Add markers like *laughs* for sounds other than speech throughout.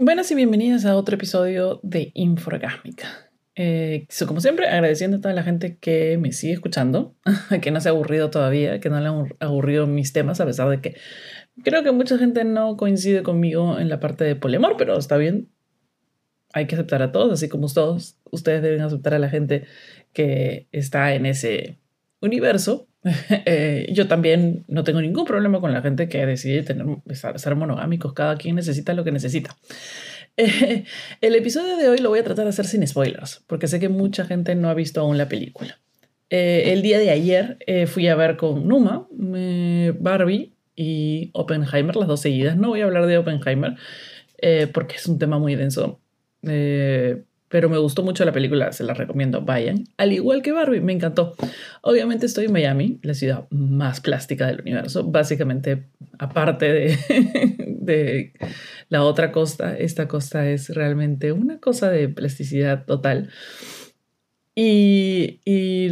Buenas y bienvenidas a otro episodio de Inforgásmica. Eh, como siempre, agradeciendo a toda la gente que me sigue escuchando, *laughs* que no se ha aburrido todavía, que no le han aburrido mis temas, a pesar de que creo que mucha gente no coincide conmigo en la parte de poliamor, pero está bien. Hay que aceptar a todos, así como todos ustedes deben aceptar a la gente que está en ese universo. *laughs* Eh, yo también no tengo ningún problema con la gente que decide tener, ser monogámicos. Cada quien necesita lo que necesita. *laughs* Eh, el episodio de hoy lo voy a tratar de hacer sin spoilers, porque sé que mucha gente no ha visto aún la película. Eh, el día de ayer fui a ver con Numa, Barbie y Oppenheimer, las dos seguidas. No voy a hablar de Oppenheimer porque es un tema muy denso pero me gustó mucho la película, se la recomiendo, vayan. Al igual que Barbie, me encantó. Obviamente estoy en Miami, la ciudad más plástica del universo, básicamente aparte de, *laughs* la otra costa, esta costa es realmente una cosa de plasticidad total. Y,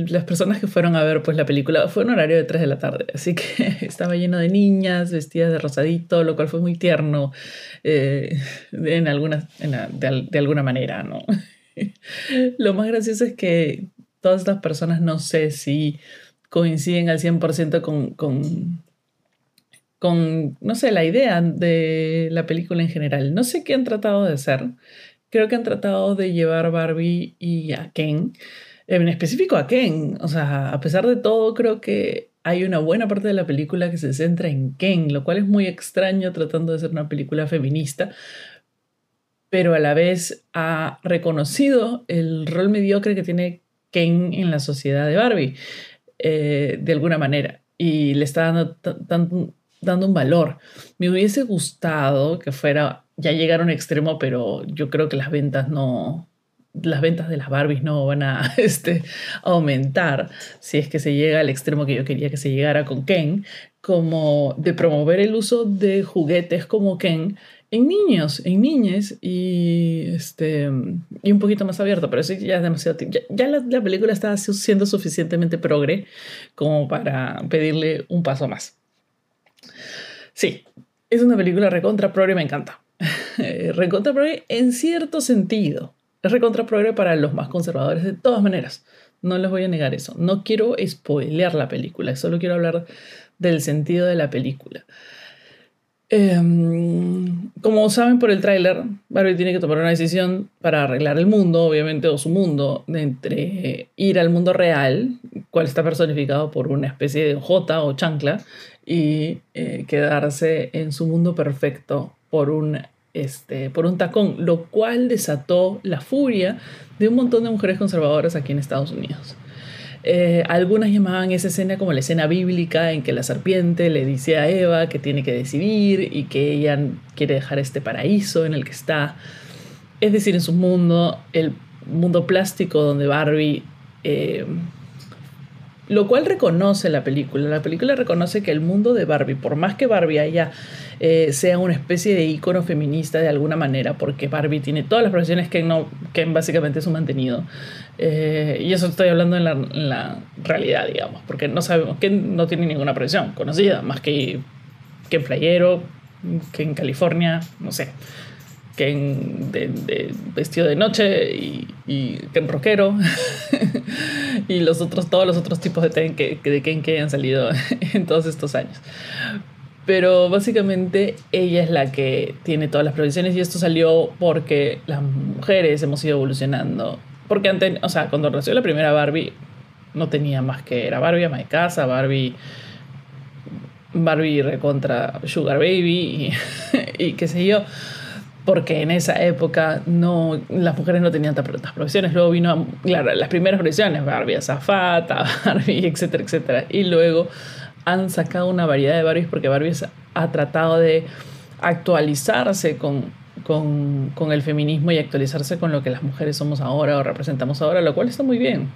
las personas que fueron a ver pues, la película fue en horario de 3 de la tarde, así que *laughs* estaba lleno de niñas vestidas de rosadito, lo cual fue muy tierno eh, en alguna, de, de, alguna manera, ¿no? *laughs* lo más gracioso es que todas estas personas no sé si coinciden al 100% con, con, con, no sé, la idea de la película en general. No sé qué han tratado de hacer creo que han tratado de llevar Barbie y a Ken, en específico a Ken. O sea, a pesar de todo, creo que hay una buena parte de la película que se centra en Ken, lo cual es muy extraño tratando de ser una película feminista, pero a la vez ha reconocido el rol mediocre que tiene Ken en la sociedad de Barbie, eh, de alguna manera, y le está dando, un valor. Me hubiese gustado que fuera ya llegaron a extremo, pero yo creo que las ventas no, las ventas de las Barbies no van a *laughs* este, aumentar si es que se llega al extremo que yo quería que se llegara con Ken, como de promover el uso de juguetes como Ken en niños, en niñas y, este, y un poquito más abierto, pero eso ya es demasiado tiempo. Ya, la, la, película está siendo suficientemente progre como para pedirle un paso más. Sí, es una película recontra progre, me encanta. *laughs* recontra progre en cierto sentido. Es recontra progre para los más conservadores de todas maneras. No les voy a negar eso. No quiero spoilear la película, solo quiero hablar del sentido de la película. Em, como saben por el tráiler, Barbie tiene que tomar una decisión para arreglar el mundo, obviamente, o su mundo, entre ir al mundo real, cual está personificado por una especie de J o chancla, y eh, quedarse en su mundo perfecto por un este, por un tacón, lo cual desató la furia de un montón de mujeres conservadoras aquí en Estados Unidos. Eh, algunas llamaban esa escena como la escena bíblica en que la serpiente le dice a Eva que tiene que decidir y que ella quiere dejar este paraíso en el que está. Es decir, en su mundo, el mundo plástico donde Barbie... Eh, lo cual reconoce la película. La película reconoce que el mundo de Barbie, por más que Barbie haya eh, sea una especie de ícono feminista de alguna manera, porque Barbie tiene todas las profesiones que no, que básicamente es un mantenido. Eh, y eso estoy hablando en la, realidad, digamos, porque no sabemos que no tiene ninguna profesión conocida, más que, que en playero, que en California, no sé que en de, vestido de noche y, que en rockero *laughs* y los otros todos los otros tipos de Ken que, de Ken que han salido *laughs* en todos estos años pero básicamente ella es la que tiene todas las provisiones y esto salió porque las mujeres hemos ido evolucionando. Porque antes, o sea, cuando nació la primera Barbie, no tenía más que era Barbie ama de casa, Barbie. Barbie recontra Sugar Baby y, *laughs* y qué sé yo porque en esa época no, las mujeres no tenían tantas profesiones. Luego vino, claro, las primeras profesiones, Barbie azafata, *laughs* Barbie, etcétera, etcétera. Y luego han sacado una variedad de Barbies porque Barbie ha tratado de actualizarse con, con, el feminismo y actualizarse con lo que las mujeres somos ahora o representamos ahora, lo cual está muy bien.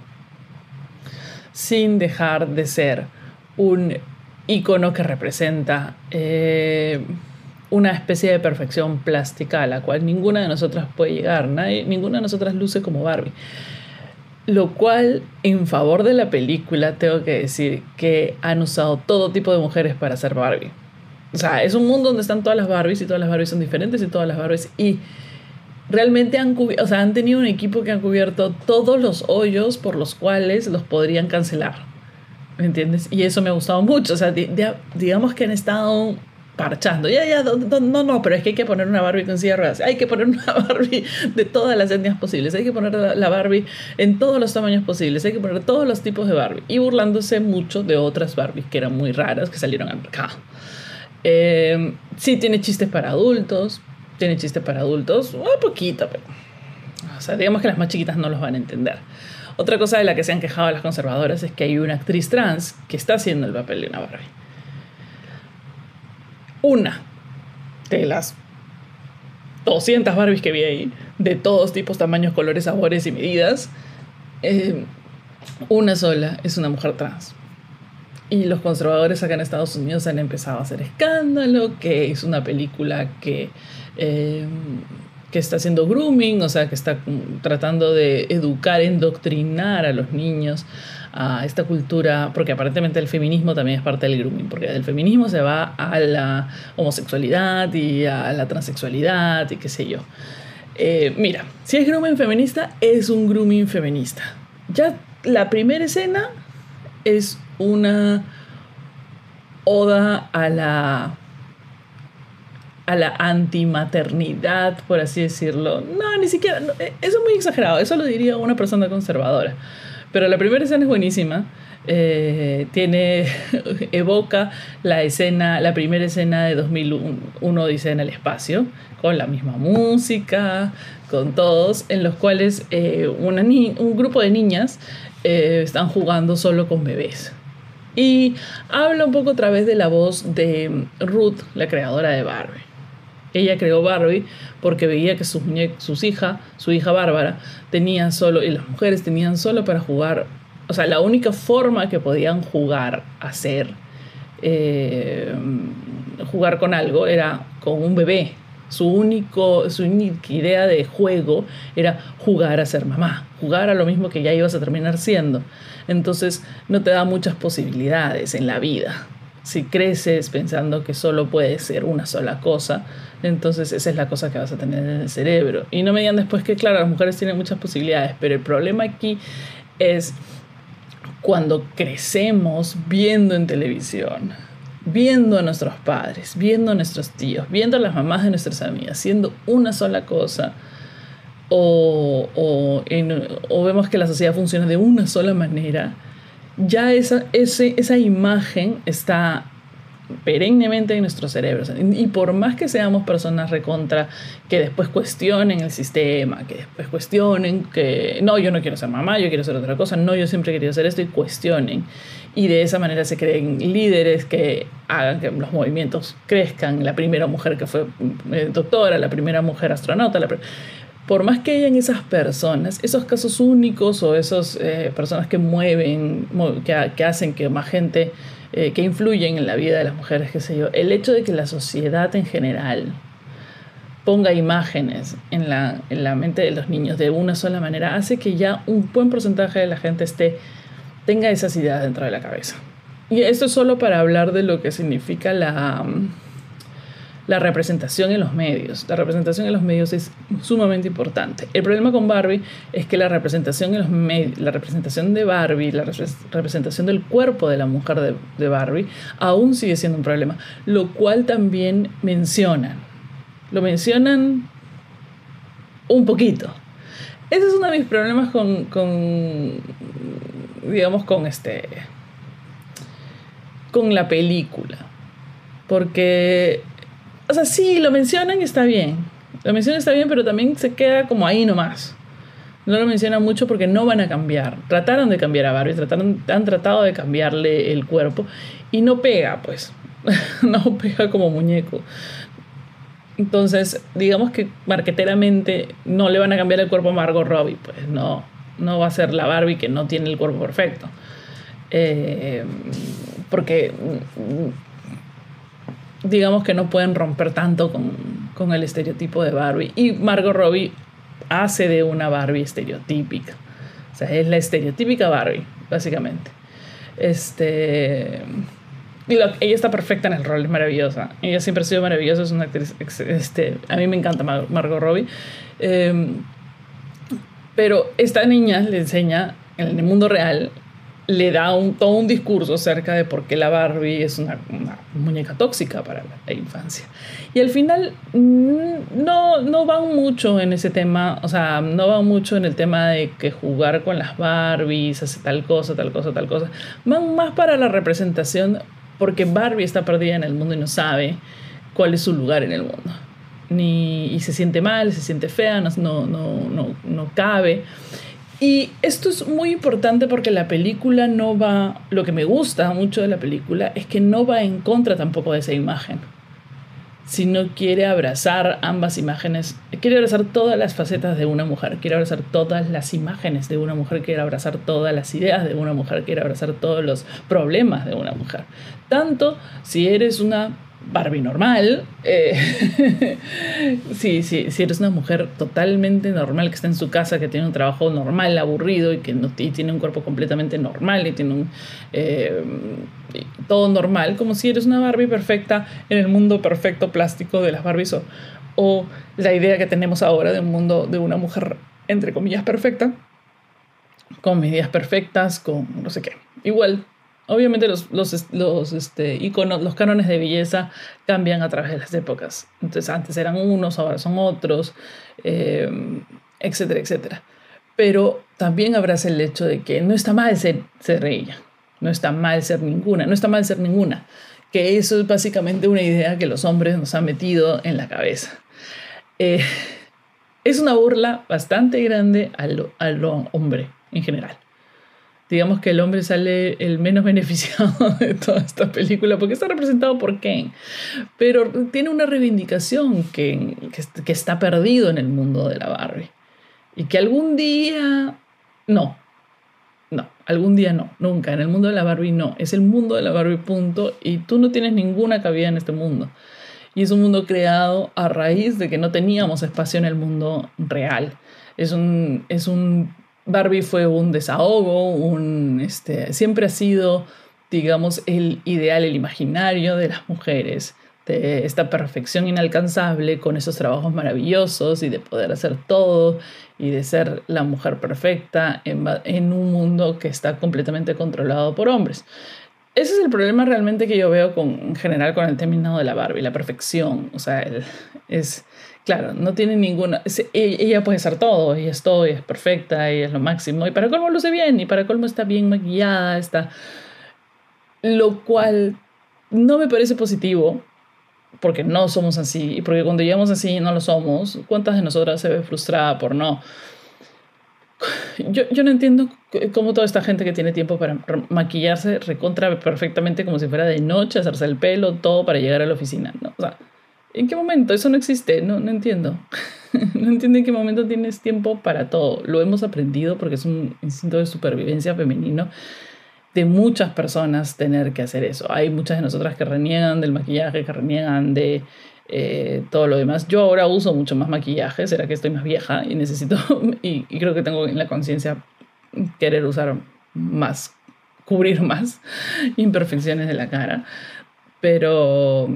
Sin dejar de ser un icono que representa eh, una especie de perfección plástica a la cual ninguna de nosotras puede llegar, nadie, ninguna de nosotras luce como Barbie. Lo cual, en favor de la película, tengo que decir que han usado todo tipo de mujeres para hacer Barbie. O sea, es un mundo donde están todas las Barbies y todas las Barbies son diferentes y todas las Barbies. Y realmente han, o sea, han tenido un equipo que ha cubierto todos los hoyos por los cuales los podrían cancelar. ¿Me entiendes? Y eso me ha gustado mucho. O sea, digamos que han estado parchando. Ya, ya, no, no, pero es que hay que poner una Barbie con silla Hay que poner una *laughs* Barbie de todas las etnias posibles. Hay que poner la, Barbie en todos los tamaños posibles. Hay que poner todos los tipos de Barbie. Y burlándose mucho de otras Barbies que eran muy raras que salieron al mercado. Eh, sí, tiene chistes para adultos. Tiene chistes para adultos. Un poquito, pero. O sea, digamos que las más chiquitas no los van a entender. Otra cosa de la que se han quejado las conservadoras es que hay una actriz trans que está haciendo el papel de una Barbie una de las 200 Barbies que vi ahí, de todos tipos, tamaños, colores, sabores y medidas, eh, una sola es una mujer trans. Y los conservadores acá en Estados Unidos han empezado a hacer escándalo, que es una película que, eh, que está haciendo grooming, o sea, que está tratando de educar, endoctrinar a los niños a esta cultura, porque aparentemente el feminismo también es parte del grooming, porque del feminismo se va a la homosexualidad y a la transexualidad y qué sé yo. Eh, mira, si es grooming feminista, es un grooming feminista. Ya la primera escena es una oda a la a la antimaternidad, por así decirlo. No, ni siquiera, eso es muy exagerado, eso lo diría una persona conservadora. Pero la primera escena es buenísima. Eh, tiene, *laughs* evoca la escena, la primera escena de 2001 dice en el espacio, con la misma música, con todos, en los cuales eh, un grupo de niñas eh, están jugando solo con bebés. Y habla un poco a través de la voz de Ruth, la creadora de Barbie. Ella creó Barbie porque veía que sus, sus hija, su hija Bárbara, tenía solo, y las mujeres tenían solo para jugar, o sea, la única forma que podían jugar, hacer, eh, jugar con algo era con un bebé. Su, único, su única idea de juego era jugar a ser mamá, jugar a lo mismo que ya ibas a terminar siendo. Entonces no te da muchas posibilidades en la vida. Si creces pensando que solo puede ser una sola cosa, entonces esa es la cosa que vas a tener en el cerebro. Y no me digan después que, claro, las mujeres tienen muchas posibilidades, pero el problema aquí es cuando crecemos viendo en televisión, viendo a nuestros padres, viendo a nuestros tíos, viendo a las mamás de nuestras amigas, siendo una sola cosa, o, o, vemos que la sociedad funciona de una sola manera, ya esa, ese, esa imagen está perennemente en nuestros cerebros. Y por más que seamos personas recontra que después cuestionen el sistema, que después cuestionen que no, yo no quiero ser mamá, yo quiero ser otra cosa, no, yo siempre querido hacer esto y cuestionen. Y de esa manera se creen líderes que hagan que los movimientos crezcan. La primera mujer que fue eh, doctora, la primera mujer astronauta, la por más que hayan esas personas, esos casos únicos o esas eh, personas que mueven, que, hacen que más gente, eh, que influyen en la vida de las mujeres, qué sé yo, el hecho de que la sociedad en general ponga imágenes en la, en la mente de los niños de una sola manera, hace que ya un buen porcentaje de la gente esté, tenga esas ideas dentro de la cabeza. Y esto es solo para hablar de lo que significa la la representación en los medios. La representación en los medios es sumamente importante. El problema con Barbie es que la representación en los medios, la representación de Barbie, la representación del cuerpo de la mujer de, Barbie, aún sigue siendo un problema, lo cual también mencionan. Lo mencionan un poquito. Ese es uno de mis problemas con, con digamos, con este, con la película. Porque o sea, sí, lo mencionan y está bien. Lo mencionan y está bien, pero también se queda como ahí nomás. No lo mencionan mucho porque no van a cambiar. Trataron de cambiar a Barbie, han tratado de cambiarle el cuerpo y no pega, pues. *laughs* no pega como muñeco. Entonces, digamos que marqueteramente no le van a cambiar el cuerpo a Margot Robbie, pues no, no va a ser la Barbie que no tiene el cuerpo perfecto. Eh, porque digamos que no pueden romper tanto con, el estereotipo de Barbie. Y Margot Robbie hace de una Barbie estereotípica. O sea, es la estereotípica Barbie, básicamente. Este, ella está perfecta en el rol, es maravillosa. Ella siempre ha sido maravillosa, es una actriz. Este, a mí me encanta Margot Robbie. Em, pero esta niña le enseña en el mundo real le da un, todo un discurso acerca de por qué la Barbie es una, muñeca tóxica para la, infancia. Y al final mm, no, no van mucho en ese tema, o sea, no van mucho en el tema de que jugar con las Barbies hace tal cosa, tal cosa, tal cosa. Van más para la representación porque Barbie está perdida en el mundo y no sabe cuál es su lugar en el mundo. Ni, y se siente mal, se siente fea, no, no, no, no cabe. Y esto es muy importante porque la película no va, lo que me gusta mucho de la película es que no va en contra tampoco de esa imagen, sino quiere abrazar ambas imágenes, quiere abrazar todas las facetas de una mujer, quiere abrazar todas las imágenes de una mujer, quiere abrazar todas las ideas de una mujer, quiere abrazar todos los problemas de una mujer. Tanto si eres una Barbie normal. Eh, *laughs* sí, si eres una mujer totalmente normal que está en su casa, que tiene un trabajo normal, aburrido y que no, tiene un cuerpo completamente normal y tiene un, eh, todo normal, como si eres una Barbie perfecta en el mundo perfecto plástico de las Barbies o, o la idea que tenemos ahora de un mundo de una mujer entre comillas perfecta, con medidas perfectas, con no sé qué. Igual Obviamente los, los, los este, iconos, los cánones de belleza cambian a través de las épocas. Entonces antes eran unos, ahora son otros, eh, etcétera, etcétera. Pero también abraza el hecho de que no está mal ser, ser ella, no está mal ser ninguna, no está mal ser ninguna. Que eso es básicamente una idea que los hombres nos han metido en la cabeza. Eh, es una burla bastante grande al, al hombre en general digamos que el hombre sale el menos *laughs* beneficiado de toda esta película porque está representado por Ken, pero tiene una reivindicación que, que, está perdido en el mundo de la Barbie y que algún día no. No, algún día no, nunca. En el mundo de la Barbie no. Es el mundo de la Barbie punto y tú no tienes ninguna cabida en este mundo. Y es un mundo creado a raíz de que no teníamos espacio en el mundo real. Es un, es un Barbie fue un desahogo, un, este, siempre ha sido, digamos, el ideal, el imaginario de las mujeres, de esta perfección inalcanzable con esos trabajos maravillosos y de poder hacer todo y de ser la mujer perfecta en, un mundo que está completamente controlado por hombres. Ese es el problema realmente que yo veo con, en general con el término de la Barbie, la perfección. O sea, es, Claro, no tiene ninguna. Ella puede ser todo, ella es todo, ella es perfecta, ella es lo máximo. Y para colmo luce bien, y para colmo está bien maquillada, está. Lo cual no me parece positivo, porque no somos así, y porque cuando llegamos así no lo somos. ¿Cuántas de nosotras se ve frustrada por no? Yo, yo no entiendo cómo toda esta gente que tiene tiempo para maquillarse recontra perfectamente como si fuera de noche, hacerse el pelo, todo para llegar a la oficina. ¿no? O sea, ¿En qué momento? Eso no existe, no, no entiendo. *laughs* no entiendo en qué momento tienes tiempo para todo. Lo hemos aprendido porque es un instinto de supervivencia femenino de muchas personas tener que hacer eso. Hay muchas de nosotras que reniegan del maquillaje, que reniegan de eh, todo lo demás. Yo ahora uso mucho más maquillaje, será que estoy más vieja y necesito, *laughs* y, y creo que tengo en la conciencia querer usar más, cubrir más *laughs* imperfecciones de la cara. Pero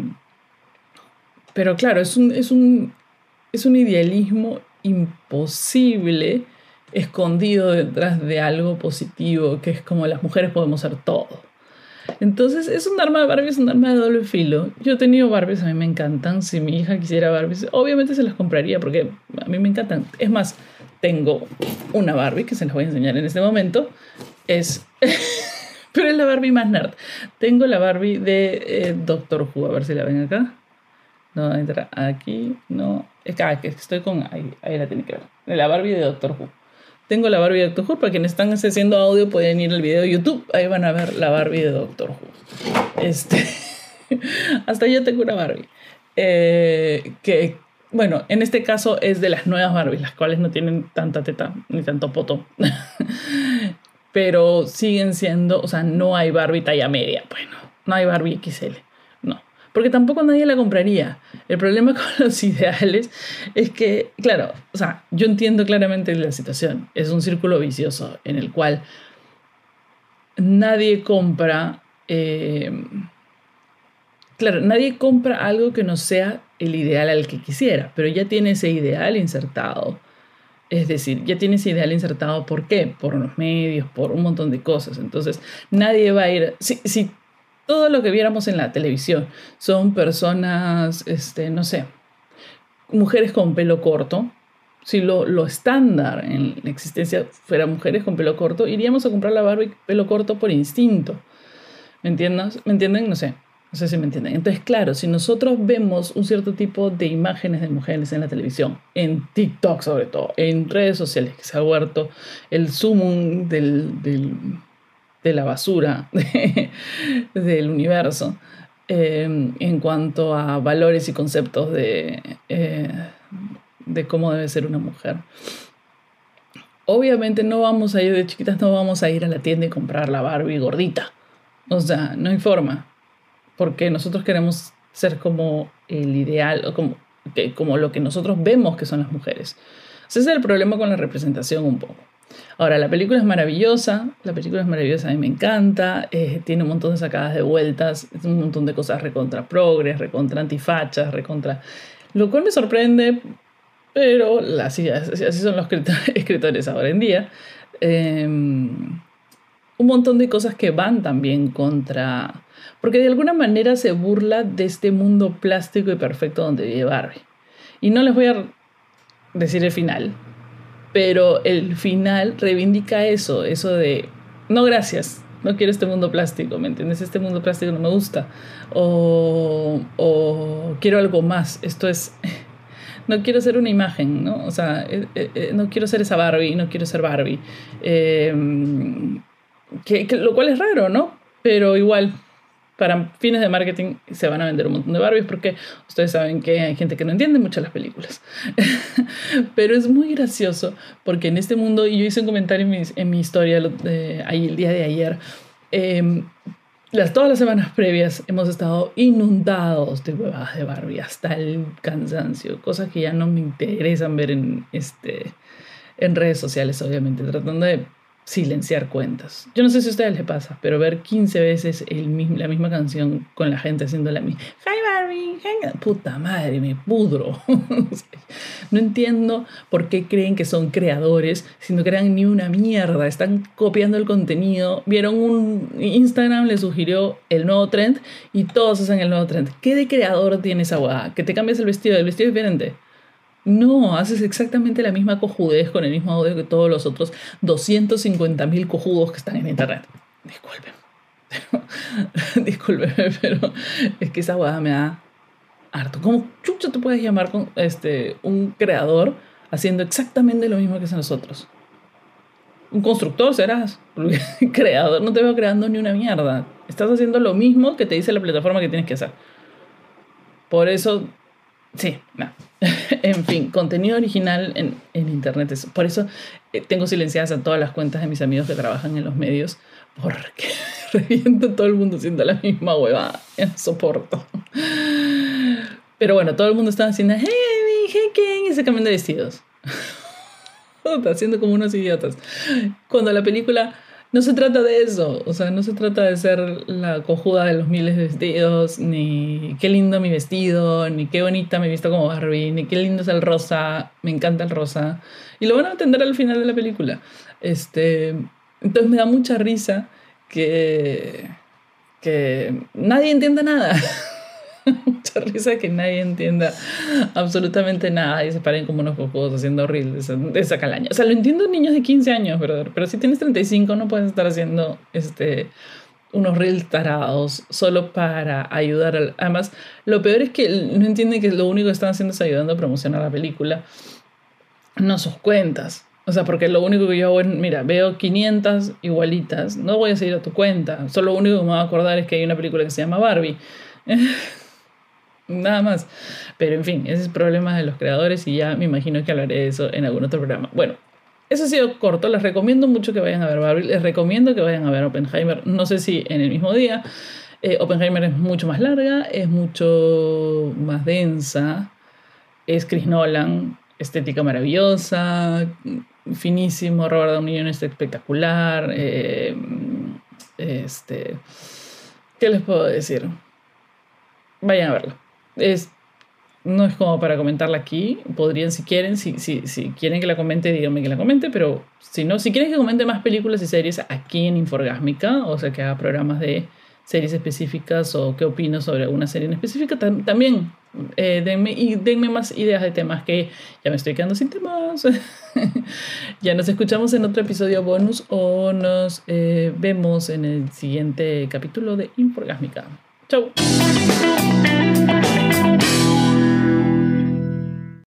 pero claro, es un, es un, es un idealismo imposible escondido detrás de algo positivo, que es como las mujeres podemos ser todo. Entonces, es un arma de Barbie, es un arma de doble filo. Yo he tenido Barbies, a mí me encantan. Si mi hija quisiera Barbies, obviamente se las compraría porque a mí me encantan. Es más, tengo una Barbie que se las voy a enseñar en este momento. Es. *laughs* Pero es la Barbie más nerd. Tengo la Barbie de eh, Doctor Who, a ver si la ven acá. No entra aquí, no. Es que, ah, estoy con. Ahí, ahí la tiene que ver. La Barbie de Doctor Who. Tengo la Barbie de Doctor Who. Para quienes están haciendo audio, pueden ir al video de YouTube. Ahí van a ver la Barbie de Doctor Who. Este. *laughs* hasta yo tengo una Barbie. Eh, que, bueno, en este caso es de las nuevas Barbies, las cuales no tienen tanta teta ni tanto poto. *laughs* Pero siguen siendo, o sea, no hay Barbie talla media. Bueno, no hay Barbie XL porque tampoco nadie la compraría. El problema *laughs* con los ideales es que, claro, o sea, yo entiendo claramente la situación. Es un círculo vicioso en el cual nadie compra, eh, claro, nadie compra algo que no sea el ideal al que quisiera, pero ya tiene ese ideal insertado. Es decir, ya tiene ese ideal insertado, ¿por qué? Por los medios, por un montón de cosas. Entonces, nadie va a ir, si, si todo lo que viéramos en la televisión son personas, este, no sé, mujeres con pelo corto, si lo, lo, estándar en la existencia fuera mujeres con pelo corto, iríamos a comprar la Barbie pelo corto por instinto. ¿Me entiendes? ¿Me entienden? No sé. No sé si me entienden. Entonces, claro, si nosotros vemos un cierto tipo de imágenes de mujeres en la televisión, en TikTok sobre todo, en redes sociales, que se ha vuelto el sumum del, del, de la basura del universo, eh, en cuanto a valores y conceptos de, eh, de cómo debe ser una mujer. Obviamente no vamos a ir de chiquitas, no vamos a ir a la tienda y comprar la Barbie gordita. O sea, no hay forma. Porque nosotros queremos ser como el ideal, o como, como lo que nosotros vemos que son las mujeres. Ese es el problema con la representación un poco. Ahora, la película es maravillosa, la película es maravillosa, a mí me encanta, eh, tiene un montón de sacadas de vueltas, un montón de cosas recontra progres, recontra antifachas, recontra... Lo cual me sorprende pero así, así son los *laughs* escritores ahora en día. Em, un montón de cosas que van también contra... Porque de alguna manera se burla de este mundo plástico y perfecto donde vive Barbie. Y no les voy a decir el final, pero el final reivindica eso, eso de, no gracias, no quiero este mundo plástico, ¿me entiendes? Este mundo plástico no me gusta. O, o quiero algo más, esto es *laughs* no quiero ser una imagen, ¿no? O sea, eh, eh, eh, no quiero ser esa Barbie, no quiero ser Barbie. que, lo cual es raro, ¿no? Pero igual, para fines de marketing se van a vender un montón de Barbies porque ustedes saben que hay gente que no entiende mucho las películas. *laughs* Pero es muy gracioso porque en este mundo, y yo hice un comentario en mi, historia ahí, el día de ayer, eh, las, todas las semanas previas hemos estado inundados de huevadas de Barbie hasta el cansancio, cosas que ya no me interesan ver en, este, en redes sociales, obviamente, tratando de silenciar cuentas. Yo no sé si a ustedes les pasa, pero ver 15 veces el, la misma canción con la gente haciendo la misma. Hi Barbie, hi. Puta madre, me pudro. *laughs* no entiendo por qué creen que son creadores si no crean ni una mierda. Están copiando el contenido. Vieron un Instagram, le sugirió el nuevo trend y todos hacen el nuevo trend. ¿Qué de creador tiene esa guada? Que te cambias el vestido, el vestido es diferente. No, haces exactamente la misma cojudez con el mismo audio que todos los otros 250.000 cojudos que están en internet. Disculpen. *laughs* Disculpen, pero es que esa guada me da harto. ¿Cómo chucho te puedes llamar con este, un creador haciendo exactamente lo mismo que hacen nosotros? Un constructor serás. *laughs* creador, no te veo creando ni una mierda. Estás haciendo lo mismo que te dice la plataforma que tienes que hacer. Por eso Sí, no. *laughs* en fin, contenido original en, en Internet. Es, por eso eh, tengo silenciadas a todas las cuentas de mis amigos que trabajan en los medios, porque *laughs* reviento todo el mundo haciendo la misma huevada. No soporto. Pero bueno, todo el mundo estaba haciendo, hey, hey, ¿quién? Y se cambian de vestidos. *laughs* haciendo como unos idiotas. Cuando la película no se trata de eso, o sea, no se trata de ser la cojuda de los miles de vestidos, ni qué lindo mi vestido, ni qué bonita me he visto como Barbie, ni qué lindo es el rosa, me encanta el rosa. Y lo van a entender al final de la película. Este, entonces me da mucha risa que, que nadie entienda nada. *laughs* *laughs* mucha risa que nadie entienda absolutamente nada y se paren como unos cocos haciendo reels de esa calaña. O sea, lo entiendo niños de 15 años, pero, pero si tienes 35 no puedes estar haciendo este, unos reels tarados solo para ayudar. Además, lo peor es que no entienden que lo único que están haciendo es ayudando a promocionar la película, no sus cuentas. O sea, porque lo único que yo hago mira, veo 500 igualitas, no voy a seguir a tu cuenta. Solo lo único que me voy a acordar es que hay una película que se llama Barbie. *laughs* Nada más. Pero en fin, ese es problema de los creadores y ya me imagino que hablaré de eso en algún otro programa. Bueno, eso ha sido corto. Les recomiendo mucho que vayan a ver Barbie. Les recomiendo que vayan a ver Oppenheimer. No sé si en el mismo día. Eh, Oppenheimer es mucho más larga, es mucho más densa. Es Chris Nolan, estética maravillosa, finísimo. Robert Downey Jr. es espectacular. Eh, este, ¿Qué les puedo decir? vayan a verla. No es como para comentarla aquí. Podrían, si quieren, si, si, si quieren que la comente, díganme que la comente. Pero si no, si quieren que comente más películas y series aquí en Inforgásmica, o sea, que haga programas de series específicas o qué opino sobre alguna serie en específica, también eh, denme, y más ideas de temas que ya me estoy quedando sin temas. *laughs* ya nos escuchamos en otro episodio bonus o nos eh, vemos en el siguiente capítulo de Inforgásmica. Chau.